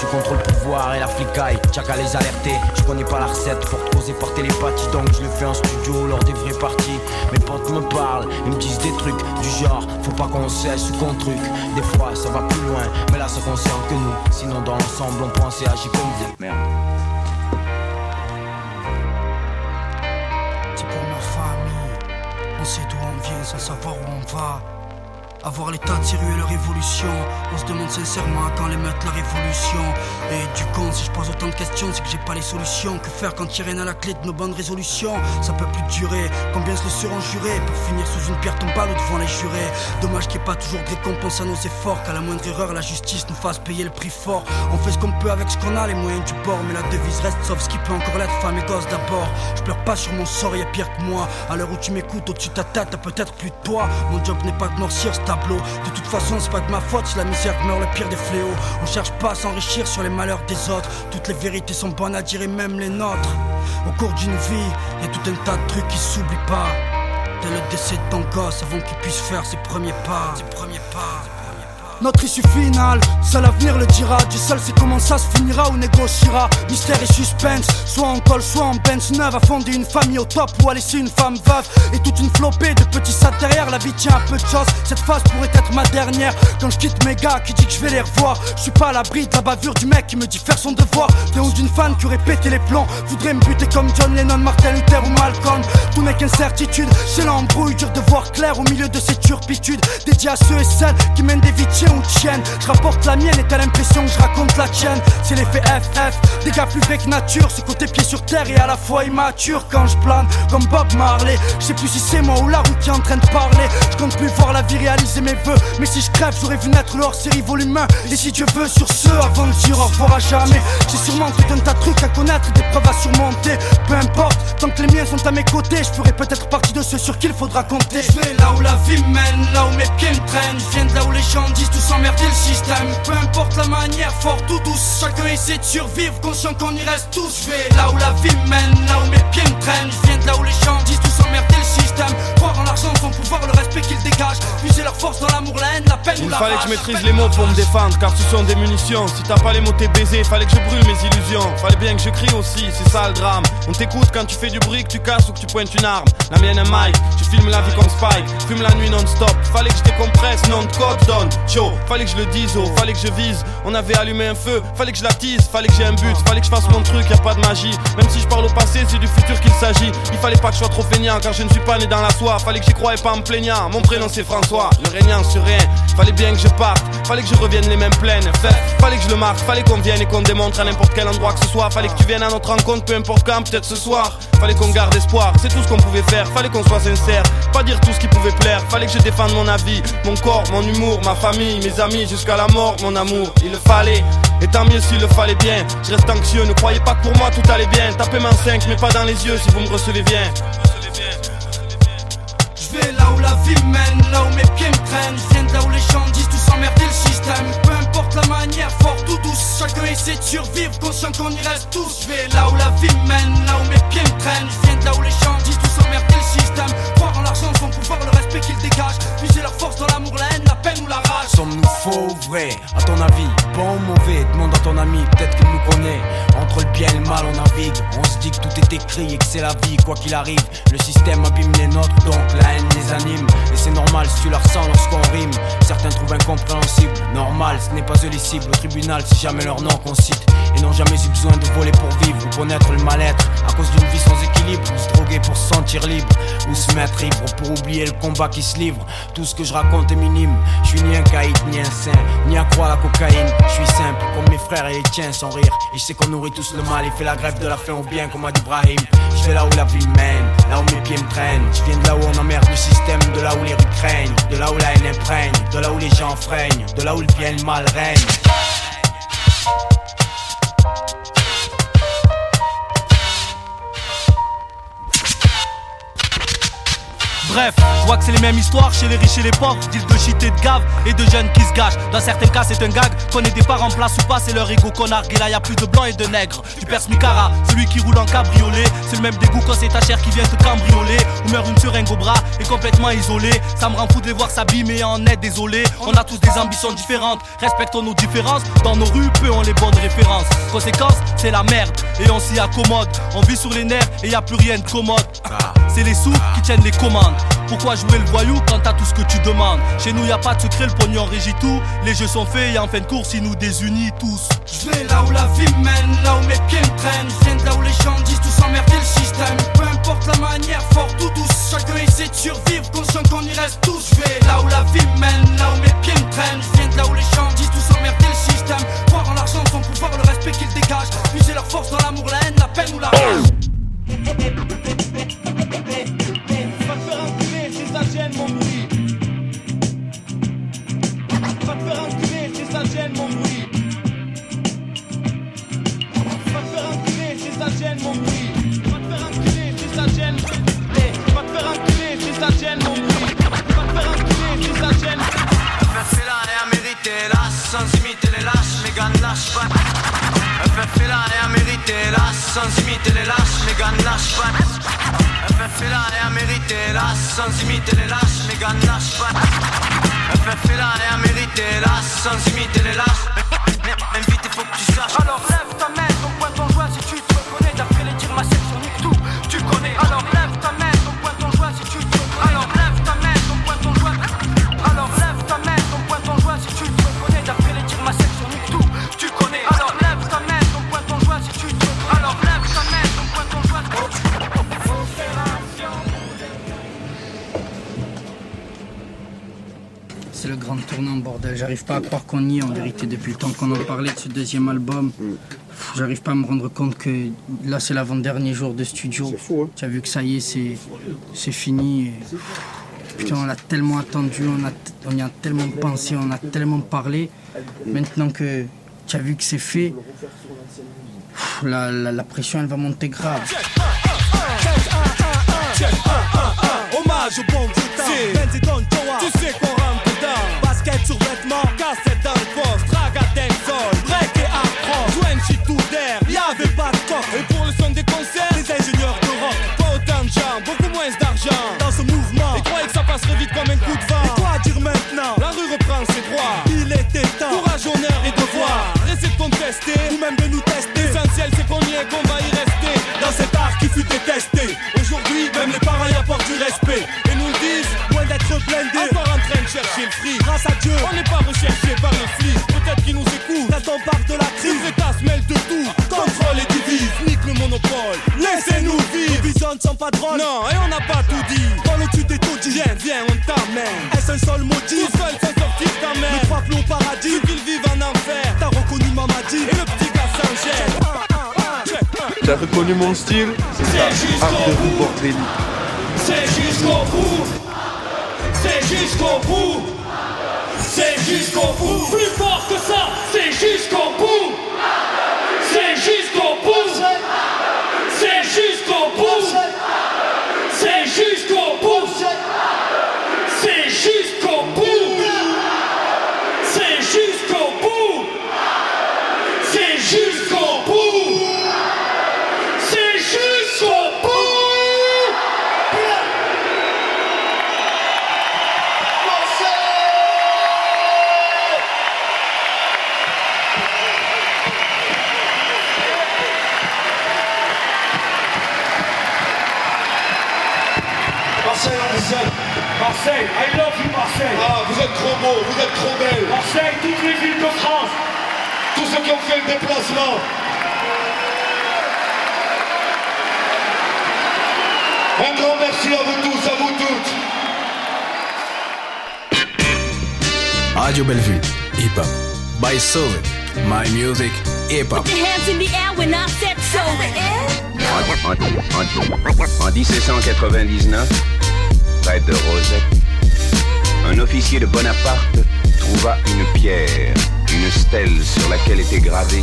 Je contrôle le pouvoir et la flicaille, tchak à les alerter. Je connais pas la recette, faut reposer par télépathie. Donc je le fais en studio lors des vraies parties. Mes potes me parlent, ils me disent des trucs du genre Faut pas qu'on cesse ou qu'on truc. Des fois ça va plus loin, mais là ça concerne que nous. Sinon dans l'ensemble on pense et agit comme des Merde. C'est pour ma famille. On sait d'où on vient sans savoir où on va. Avoir l'état de ces ruelles révolution. On se demande sincèrement quand les mettre la révolution. Et du con, si je pose autant de questions, c'est que j'ai pas les solutions. Que faire quand y a rien à la clé de nos bonnes résolutions? Ça peut plus durer. Combien se le seront jurés pour finir sous une pierre tombale ou devant les jurés? Dommage qu'il n'y ait pas toujours de récompense à nos efforts. Qu'à la moindre erreur, la justice nous fasse payer le prix fort. On fait ce qu'on peut avec ce qu'on a, les moyens du bord. Mais la devise reste sauf ce qui peut encore l'être, femme et gosse d'abord. Je pleure pas sur mon sort, y a pire que moi. À l'heure où tu m'écoutes, au-dessus de ta tête, t'as peut-être plus de toi. Mon job n'est pas de noircir ce De toute façon, c'est pas de ma faute si la misère meurt le pire des fléaux. On cherche pas à s'enrichir sur les malheurs des autres. Toutes les vérités sont bonnes à dire et même les nôtres. Au cours d'une vie, y a tout un tas de trucs qui s'oublient pas. Dès le décès de ton gosse avant qu'il puisse faire. Ses premiers pas. Notre issue finale, seul l'avenir le dira. Dieu seul sait comment ça se finira ou négociera. Mystère et suspense, soit en col, soit en Benz neuve. À fonder une famille au top ou à laisser une femme veuve. Et toute une flopée de petits sacs derrière. La vie tient à peu de choses. Cette phase pourrait être ma dernière. Quand je quitte mes gars qui dit que je vais les revoir? Je suis pas à l'abri de la bavure du mec qui me dit faire son devoir. T'es d'une fan qui aurait pété les plombs. Voudrait me buter comme John Lennon, Martin Luther ou Malcolm. Tout n'est qu'incertitude. C'est l'embrouille, dur de voir clair au milieu de ces turpitudes. Dédié à ceux et celles qui mènent des vies Je rapporte la mienne et t'as l'impression que je raconte la tienne. C'est l'effet FF, gars plus vrais que nature. Ce côté pied sur terre et à la fois immature quand je plane comme Bob Marley. Je sais plus si c'est moi ou la route qui est en train de parler. Je compte plus voir la vie réaliser mes vœux. Mais si je crève, j'aurais vu naître le hors-série volume 1. Et si Dieu veut, sur ce, avant de dire au revoir à jamais. J'ai sûrement tout un tas de trucs à connaître, des preuves à surmonter. Peu importe, tant que les miens sont à mes côtés, je ferai peut-être partie de ceux sur qui il faudra compter. Je vais là où la vie mène, là où mes pieds me traînent. Je viens de là où les gens disent tous emmerder le système. Peu importe la manière, fort ou douce, chacun essaie de survivre, conscient qu'on y reste tous. Je vais là où la vie mène, là où mes pieds me traînent. Je viens de là où les gens disent tous emmerder le système. Croire en l'argent, son pouvoir, le respect qu'ils dégagent. Puiser leur force dans l'amour, la haine, la peine ou Il la fallait que je maîtrise les mots pour me défendre car ce sont des munitions Si t'as pas les mots t'es baisé Fallait que je brûle mes illusions Fallait bien que je crie aussi C'est ça le drame On t'écoute quand tu fais du bruit Que tu casses ou que tu pointes une arme La mienne un mic Je filme la vie comme Spike Fume la nuit non-stop Fallait que je décompresse Non de code donne Joe Fallait que je le dise oh Fallait que je vise. On avait allumé un feu Fallait que je l'attise Fallait que j'ai un but Fallait que je fasse mon truc Y a pas de magie. Même si je parle au passé C'est du futur qu'il s'agit. Il fallait pas que je sois trop feignant Car je ne suis pas né dans la soie. Fallait que j'y croyais pas en plaignant. Mon prénom c'est François Le régnant sur rien. Fallait bien que je parte Fallait que je revienne les mêmes pleines Fait, Fallait que je le marque Fallait qu'on vienne et qu'on démontre à n'importe quel endroit que ce soit. Fallait que tu viennes à notre rencontre Peu importe quand Peut-être ce soir. Fallait qu'on garde espoir C'est tout ce qu'on pouvait faire. Fallait qu'on soit sincère Pas dire tout ce qui pouvait plaire. Fallait que je défende mon avis Mon corps, mon humour, ma famille, mes amis Jusqu'à la mort, mon amour Il le fallait et tant mieux s'il le fallait bien Je reste anxieux, ne croyez pas que pour moi tout allait bien Tapez main 5 mais pas dans les yeux si vous me recevez bien Je vais là où la vie mène, là où mes pieds me traînent. Je viens de là où les gens disent tous emmerder le système. Peu importe la manière, fort ou douce, chacun essaie de survivre, conscient qu'on y reste tous. Je vais là où la vie mène, là où mes que c'est la vie, quoi qu'il arrive. Le système abîme les nôtres, donc la haine les anime. Et c'est normal si tu la ressens lorsqu'on rime. Certains trouvent incompréhensible, normal, ce n'est pas eux les cibles. Au tribunal, c'est jamais leur nom qu'on cite. Et n'ont jamais eu besoin de voler pour vivre ou connaître le mal-être. À cause d'une vie sans équilibre, ou se droguer pour se sentir libre. Ou se mettre ivre pour oublier le combat qui se livre. Tout ce que je raconte est minime. Je suis ni un caïd, ni un saint, ni à croire la cocaïne. Je suis simple, comme mes frères et les tiens, sans rire. Et je sais qu'on nourrit tous le mal et fait la grève de la faim au bien, comme a dit Brahim. Je vais là où la vie mène, là où mes pieds me traînent. Je viens de là où on emmerde le système, de là où les rues craignent, de là où la haine imprègne, de là où les gens freinent, de là où le bien et le mal règne. Bref, je vois que c'est les mêmes histoires chez les riches et les pauvres. Deal de shit et de gave et de jeunes qui se gâchent. Dans certains cas, c'est un gag. Qu'on ait des parents en place ou pas, c'est leur ego connard. Et là, y a plus de blancs et de nègres. Tu perces Mikara, celui qui roule en cabriolet. C'est le même dégoût quand c'est ta chair qui vient te cambrioler. Ou meurt une seringue au bras et complètement isolé. Ça me rend fou de les voir s'abîmer en est désolé. On a tous des ambitions différentes. Respectons nos différences. Dans nos rues, peu ont les bonnes références. Conséquence, c'est la merde et on s'y accommode. On vit sur les nerfs et y a plus rien de commode. C'est les sous qui tiennent les commandes. Pourquoi jouer le voyou quand t'as tout ce que tu demandes Chez nous y a pas de secret, le pognon régit tout. Les jeux sont faits et en fin de course, ils nous désunissent tous. Je vais là où la vie mène, là où mes pieds me traînent. Je viens de là où les gens disent tous emmerder le système. Peu importe la manière, fort ou douce, chacun essaie de survivre, conscient qu'on y reste tous. Je vais là où la vie mène, là où mes pieds me traînent. Je viens de là où les gens disent tous emmerder le système. Croire en l'argent, son pouvoir, le respect qu'ils dégagent. Puiser leur force dans l'amour, la haine, la peine ou la rage. Gêne mon bruit. Va te faire enculer si ça gêne mon bruit. Va te faire enculer si ça gêne. Eh, Va te faire enculer si ça gêne mon bruit. Va te faire enculer si ça gêne. Là et a mérité hélas Sans imiter les lâches, FF est là et a mérité hélas Sans imiter les lâches, mes gars pas FF est là et a mérité hélas Sans imiter les lâches, mes gars pas FF est là et a mérité hélas Sans imiter les lâches. Invité faut que tu saches tournant, bordel. J'arrive pas à croire qu'on y est en vérité depuis le temps qu'on en parlait de ce deuxième album. Pff, J'arrive pas à me rendre compte que là c'est l'avant-dernier jour de studio. Tu as vu que ça y est, c'est, c'est fini. et, Putain, on a tellement attendu, on, a, on y a tellement pensé, on a tellement parlé. Maintenant que tu as vu que c'est fait, la, la- la pression elle va monter grave. Hommage au bon Tu sais dedans Vêtements Cassette dans le poste Raga dancehall Break et hardcore Twenty tout d'air Y'avait pas de coffre Et pour le son des concerts Des ingénieurs de rock Pas autant de gens Beaucoup moins d'argent Dans ce mouvement Et croyez que ça passerait vite comme un coup de vent Et quoi dire maintenant La rue reprend ses droits Il était temps Courage, honneur et devoir Essaie de contester Ou même de nous tester L'essentiel c'est qu'on y est qu'on va y rester Dans cet art qui fut détesté Aujourd'hui même les parents y apportent du respect Et nous disent Loin d'être blindés chercher le fric. Grâce à Dieu On n'est pas recherché par les flics. Peut-être qu'ils nous écoutent. On parle de la crise. Les États se mêlent de tout. Contrôle et divise Nique le monopole. Laissez-nous vivre. Nos visions ne sont pas drôles Non et on n'a pas tout dit. Dans le dessus des taudis. Viens, viens, on t'amène. Est-ce un seul maudit? Tout seul s'en sortir même. Le trois plombs au paradis. Qu'ils vivent en enfer. T'as reconnu Mamadi Et le petit gars s'enchaîne T'as reconnu mon style? C'est ça, art de rue bordélique. C'est jusqu'au bout. C'est jusqu'au bout. C'est jusqu'au bout. Plus fort que ça, c'est jusqu'au bout. Marseille, I love you Marseille. Ah, vous êtes trop beau, vous êtes trop belle. Marseille, toutes les villes de France. Tous ceux qui ont fait le déplacement. Un grand merci à vous tous, à vous toutes. Radio Bellevue, hip hop. By Soul, my music, hip hop. Put your hands in the air when I said so. En, en- en 1799, près de Rosette, un officier de Bonaparte trouva une pierre, une stèle sur laquelle était gravé